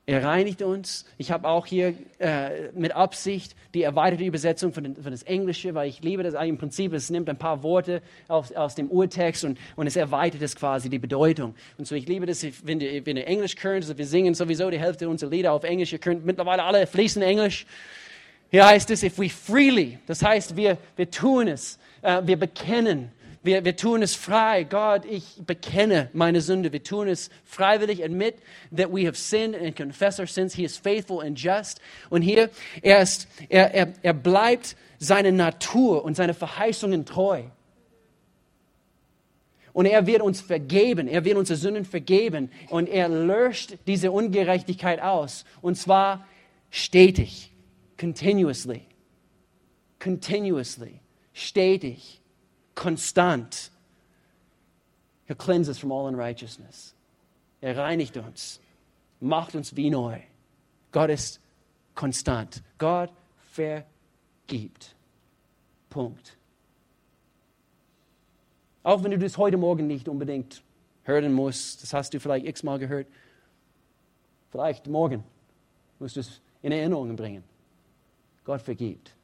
Er reinigt uns. Ich habe auch hier äh, mit Absicht die erweiterte Übersetzung von, den, von, das Englische, weil ich liebe das eigentlich im Prinzip. Es nimmt ein paar Worte aus, aus dem Urtext und, und es erweitert es quasi die Bedeutung. Und so ich liebe das, wenn ihr, wenn Englisch könnt. Also wir singen sowieso die Hälfte unserer Lieder auf Englisch. Ihr könnt mittlerweile alle fließend Englisch. Hier heißt es, if we freely, das heißt, wir, wir tun es, äh, wir bekennen, Wir, wir tun es frei. Gott, ich bekenne meine Sünde. Wir tun es freiwillig. Admit that we have sinned and confess our sins. He is faithful and just. Und hier, er, ist, er, er, er bleibt seine Natur und seine Verheißungen treu. Und er wird uns vergeben. Er wird unsere Sünden vergeben. Und er löscht diese Ungerechtigkeit aus. Und zwar stetig. Continuously. Continuously. Stetig konstant. Er cleanses us from all unrighteousness. Er reinigt uns, macht uns wie neu. Gott ist konstant. Gott vergibt. Punkt. Auch wenn du das heute Morgen nicht unbedingt hören musst, das hast du vielleicht x-mal gehört, vielleicht morgen musst du es in Erinnerung bringen. Gott vergibt.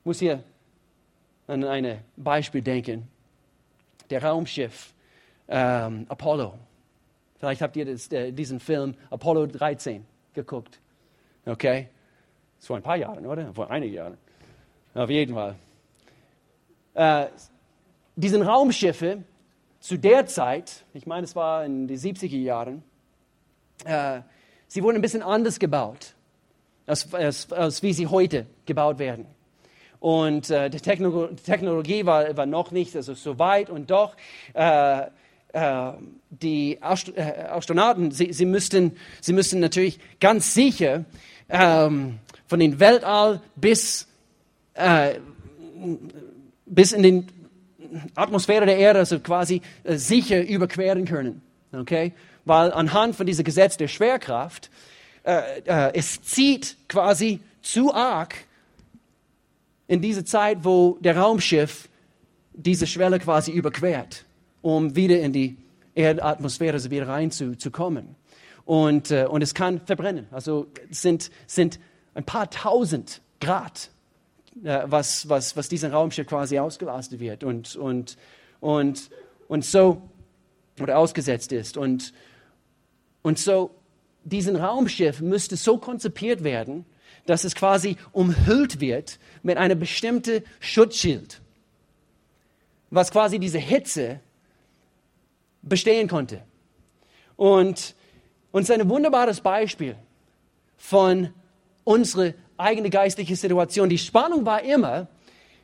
Ich muss hier an ein Beispiel denken. Der Raumschiff ähm, Apollo. Vielleicht habt ihr das, der, diesen Film Apollo 13 geguckt. Okay? Das vor ein paar Jahren, oder? Vor einigen Jahren. Auf jeden Fall. Äh, diesen Raumschiffe zu der Zeit, ich meine, es war in den 70er Jahren, äh, sie wurden ein bisschen anders gebaut, als, als, als wie sie heute gebaut werden. Und äh, die Technologie war, war noch nicht also so weit und doch äh, äh, die Ast äh, Astronauten, sie, sie, müssten, sie müssten natürlich ganz sicher ähm, von den Weltall bis, äh, bis in die Atmosphäre der Erde, also quasi äh, sicher überqueren können. Okay? Weil anhand von diesem Gesetz der Schwerkraft, es zieht quasi zu arg in diese Zeit, wo der Raumschiff diese Schwelle quasi überquert, um wieder in die Erdatmosphäre also wieder reinzukommen. Und, äh, und es kann verbrennen. Also sind, sind ein paar tausend Grad, äh, was, was, was dieser Raumschiff quasi ausgelastet wird und, und, und, und so oder ausgesetzt ist. Und, und so, diesen Raumschiff müsste so konzipiert werden, dass es quasi umhüllt wird mit einem bestimmten Schutzschild, was quasi diese Hitze bestehen konnte. Und uns ein wunderbares Beispiel von unserer eigenen geistlichen Situation. Die Spannung war immer,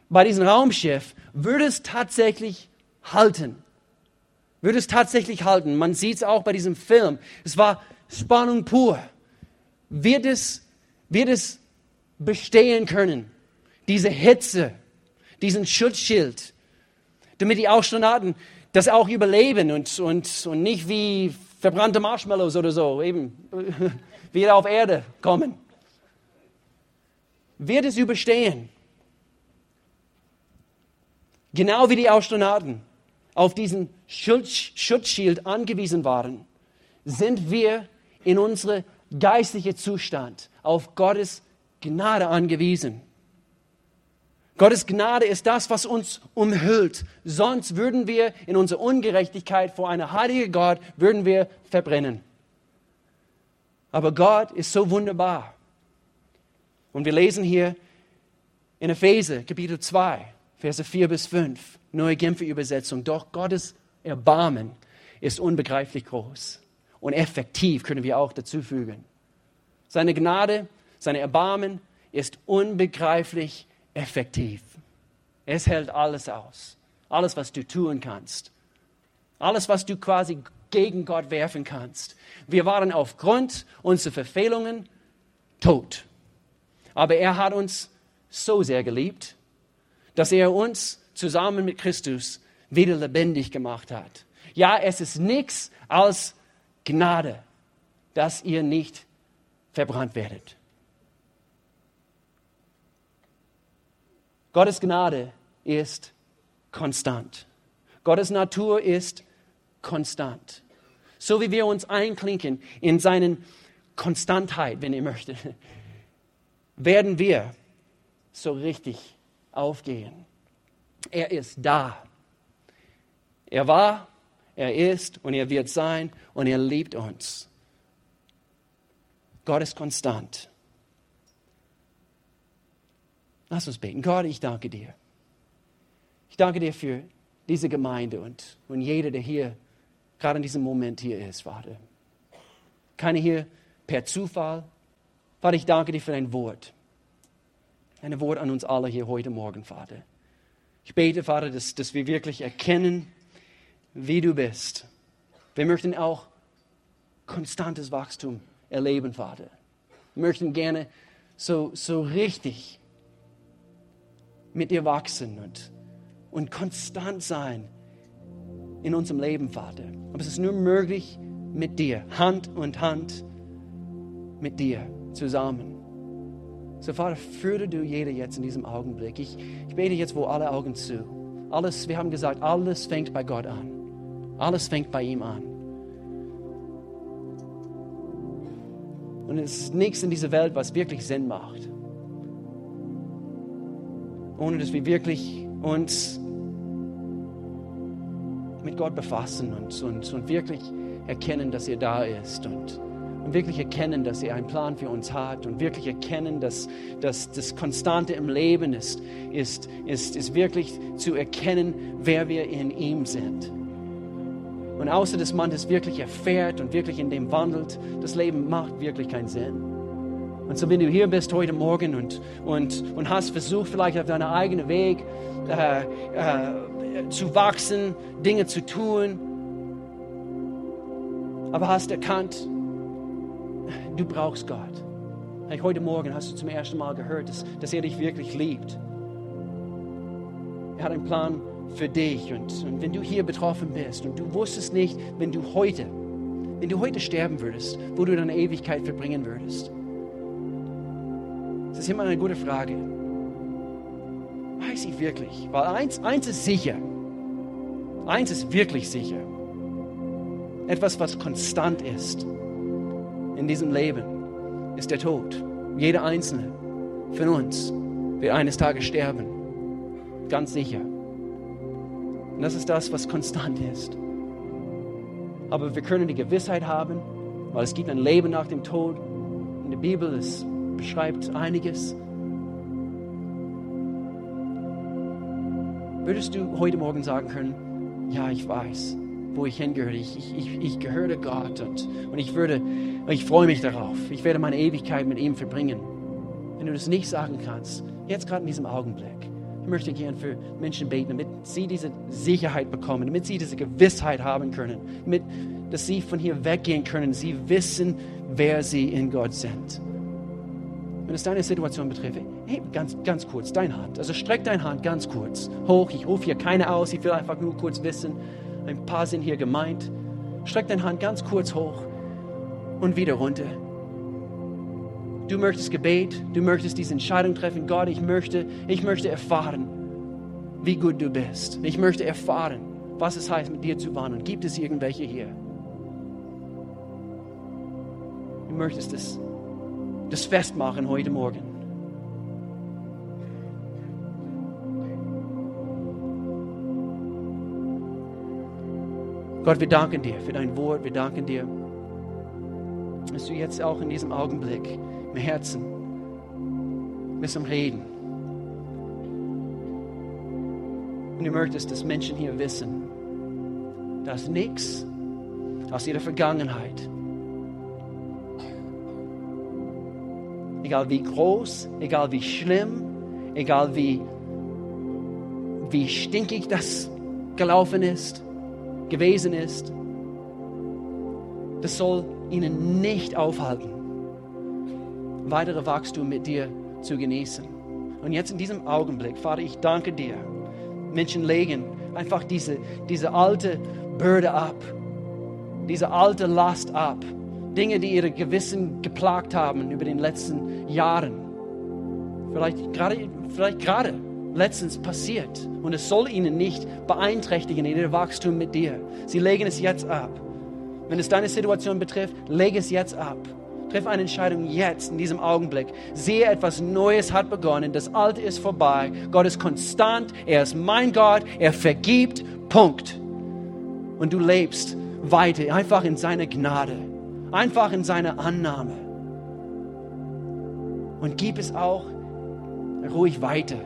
bei diesem Raumschiff, würde es tatsächlich halten? Würde es tatsächlich halten? Man sieht es auch bei diesem Film. Es war Spannung pur. Wird es wird es bestehen können, diese Hitze, diesen Schutzschild, damit die Astronauten das auch überleben und, und, und nicht wie verbrannte Marshmallows oder so eben wieder auf Erde kommen. Wird es überstehen? Genau wie die Astronauten auf diesen Schutz, Schutzschild angewiesen waren, sind wir in unsere geistliche Zustand auf Gottes Gnade angewiesen. Gottes Gnade ist das, was uns umhüllt. Sonst würden wir in unserer Ungerechtigkeit vor einer heiligen Gott, würden wir verbrennen. Aber Gott ist so wunderbar. Und wir lesen hier in Epheser, Kapitel 2, Verse 4 bis 5, neue Genfer Übersetzung. Doch Gottes Erbarmen ist unbegreiflich groß und effektiv, können wir auch dazu fügen. Seine Gnade, seine Erbarmen ist unbegreiflich effektiv. Es hält alles aus. Alles, was du tun kannst. Alles, was du quasi gegen Gott werfen kannst. Wir waren aufgrund unserer Verfehlungen tot. Aber er hat uns so sehr geliebt, dass er uns zusammen mit Christus wieder lebendig gemacht hat. Ja, es ist nichts als Gnade, dass ihr nicht verbrannt werdet. Gottes Gnade ist konstant. Gottes Natur ist konstant. So wie wir uns einklinken in seinen Konstantheit, wenn ihr möchtet, werden wir so richtig aufgehen. Er ist da. Er war, er ist und er wird sein und er liebt uns. Gott ist konstant. Lass uns beten. Gott, ich danke dir. Ich danke dir für diese Gemeinde und, und jeder, der hier gerade in diesem Moment hier ist, Vater. Keine hier per Zufall. Vater, ich danke dir für dein Wort. Ein Wort an uns alle hier heute Morgen, Vater. Ich bete, Vater, dass, dass wir wirklich erkennen, wie du bist. Wir möchten auch konstantes Wachstum erleben, Vater. Wir möchten gerne so, so richtig mit dir wachsen und, und konstant sein in unserem Leben, Vater. Aber es ist nur möglich mit dir, Hand und Hand mit dir zusammen. So, Vater, führe du jeder jetzt in diesem Augenblick. Ich, ich bete jetzt, wo alle Augen zu. Alles, wir haben gesagt, alles fängt bei Gott an. Alles fängt bei ihm an. Und es ist nichts in dieser Welt, was wirklich Sinn macht. Ohne dass wir wirklich uns mit Gott befassen und, und, und wirklich erkennen, dass er da ist und, und wirklich erkennen, dass er einen Plan für uns hat und wirklich erkennen, dass, dass das Konstante im Leben ist, ist, ist, ist wirklich zu erkennen, wer wir in ihm sind. Und außer dass man das wirklich erfährt und wirklich in dem wandelt, das Leben macht wirklich keinen Sinn. Und so, wenn du hier bist heute Morgen und, und, und hast versucht, vielleicht auf deinem eigenen Weg äh, äh, zu wachsen, Dinge zu tun, aber hast erkannt, du brauchst Gott. Heute Morgen hast du zum ersten Mal gehört, dass, dass er dich wirklich liebt. Er hat einen Plan für dich. Und, und wenn du hier betroffen bist und du wusstest nicht, wenn du heute, wenn du heute sterben würdest, wo du deine Ewigkeit verbringen würdest. Das ist immer eine gute Frage. Weiß ich wirklich? Weil eins, eins ist sicher. Eins ist wirklich sicher. Etwas, was konstant ist in diesem Leben, ist der Tod. Jeder einzelne von uns wird eines Tages sterben. Ganz sicher. Und das ist das, was konstant ist. Aber wir können die Gewissheit haben, weil es gibt ein Leben nach dem Tod. In der Bibel es beschreibt einiges. Würdest du heute Morgen sagen können, ja, ich weiß, wo ich hingehöre. Ich, ich, ich gehöre Gott und, und ich, würde, ich freue mich darauf. Ich werde meine Ewigkeit mit ihm verbringen. Wenn du das nicht sagen kannst, jetzt gerade in diesem Augenblick, möchte gern für Menschen beten, damit sie diese Sicherheit bekommen, damit sie diese Gewissheit haben können, damit, dass sie von hier weggehen können. Sie wissen, wer sie in Gott sind. Wenn es deine Situation betrifft, hey, ganz, ganz kurz, deine Hand. Also streck deine Hand ganz kurz hoch. Ich rufe hier keine aus, ich will einfach nur kurz wissen, ein paar sind hier gemeint. Streck deine Hand ganz kurz hoch und wieder runter. Du möchtest Gebet, du möchtest diese Entscheidung treffen. Gott, ich möchte, ich möchte erfahren, wie gut du bist. Ich möchte erfahren, was es heißt, mit dir zu wandeln. Gibt es irgendwelche hier? Du möchtest das, das festmachen heute Morgen. Gott, wir danken dir für dein Wort. Wir danken dir, dass du jetzt auch in diesem Augenblick im Herzen bist am Reden. Und du möchtest, dass Menschen hier wissen, dass nichts aus ihrer Vergangenheit, egal wie groß, egal wie schlimm, egal wie, wie stinkig das gelaufen ist, gewesen ist, das soll ihnen nicht aufhalten, weitere Wachstum mit dir zu genießen. Und jetzt in diesem Augenblick, Vater, ich danke dir. Menschen legen einfach diese, diese alte Bürde ab, diese alte Last ab. Dinge, die ihre Gewissen geplagt haben über den letzten Jahren. Vielleicht gerade, vielleicht gerade letztens passiert. Und es soll ihnen nicht beeinträchtigen in ihrem Wachstum mit dir. Sie legen es jetzt ab. Wenn es deine Situation betrifft, lege es jetzt ab. Triff eine Entscheidung jetzt, in diesem Augenblick. Sehe, etwas Neues hat begonnen. Das Alte ist vorbei. Gott ist konstant. Er ist mein Gott. Er vergibt. Punkt. Und du lebst weiter, einfach in seiner Gnade. Einfach in seiner Annahme. Und gib es auch ruhig weiter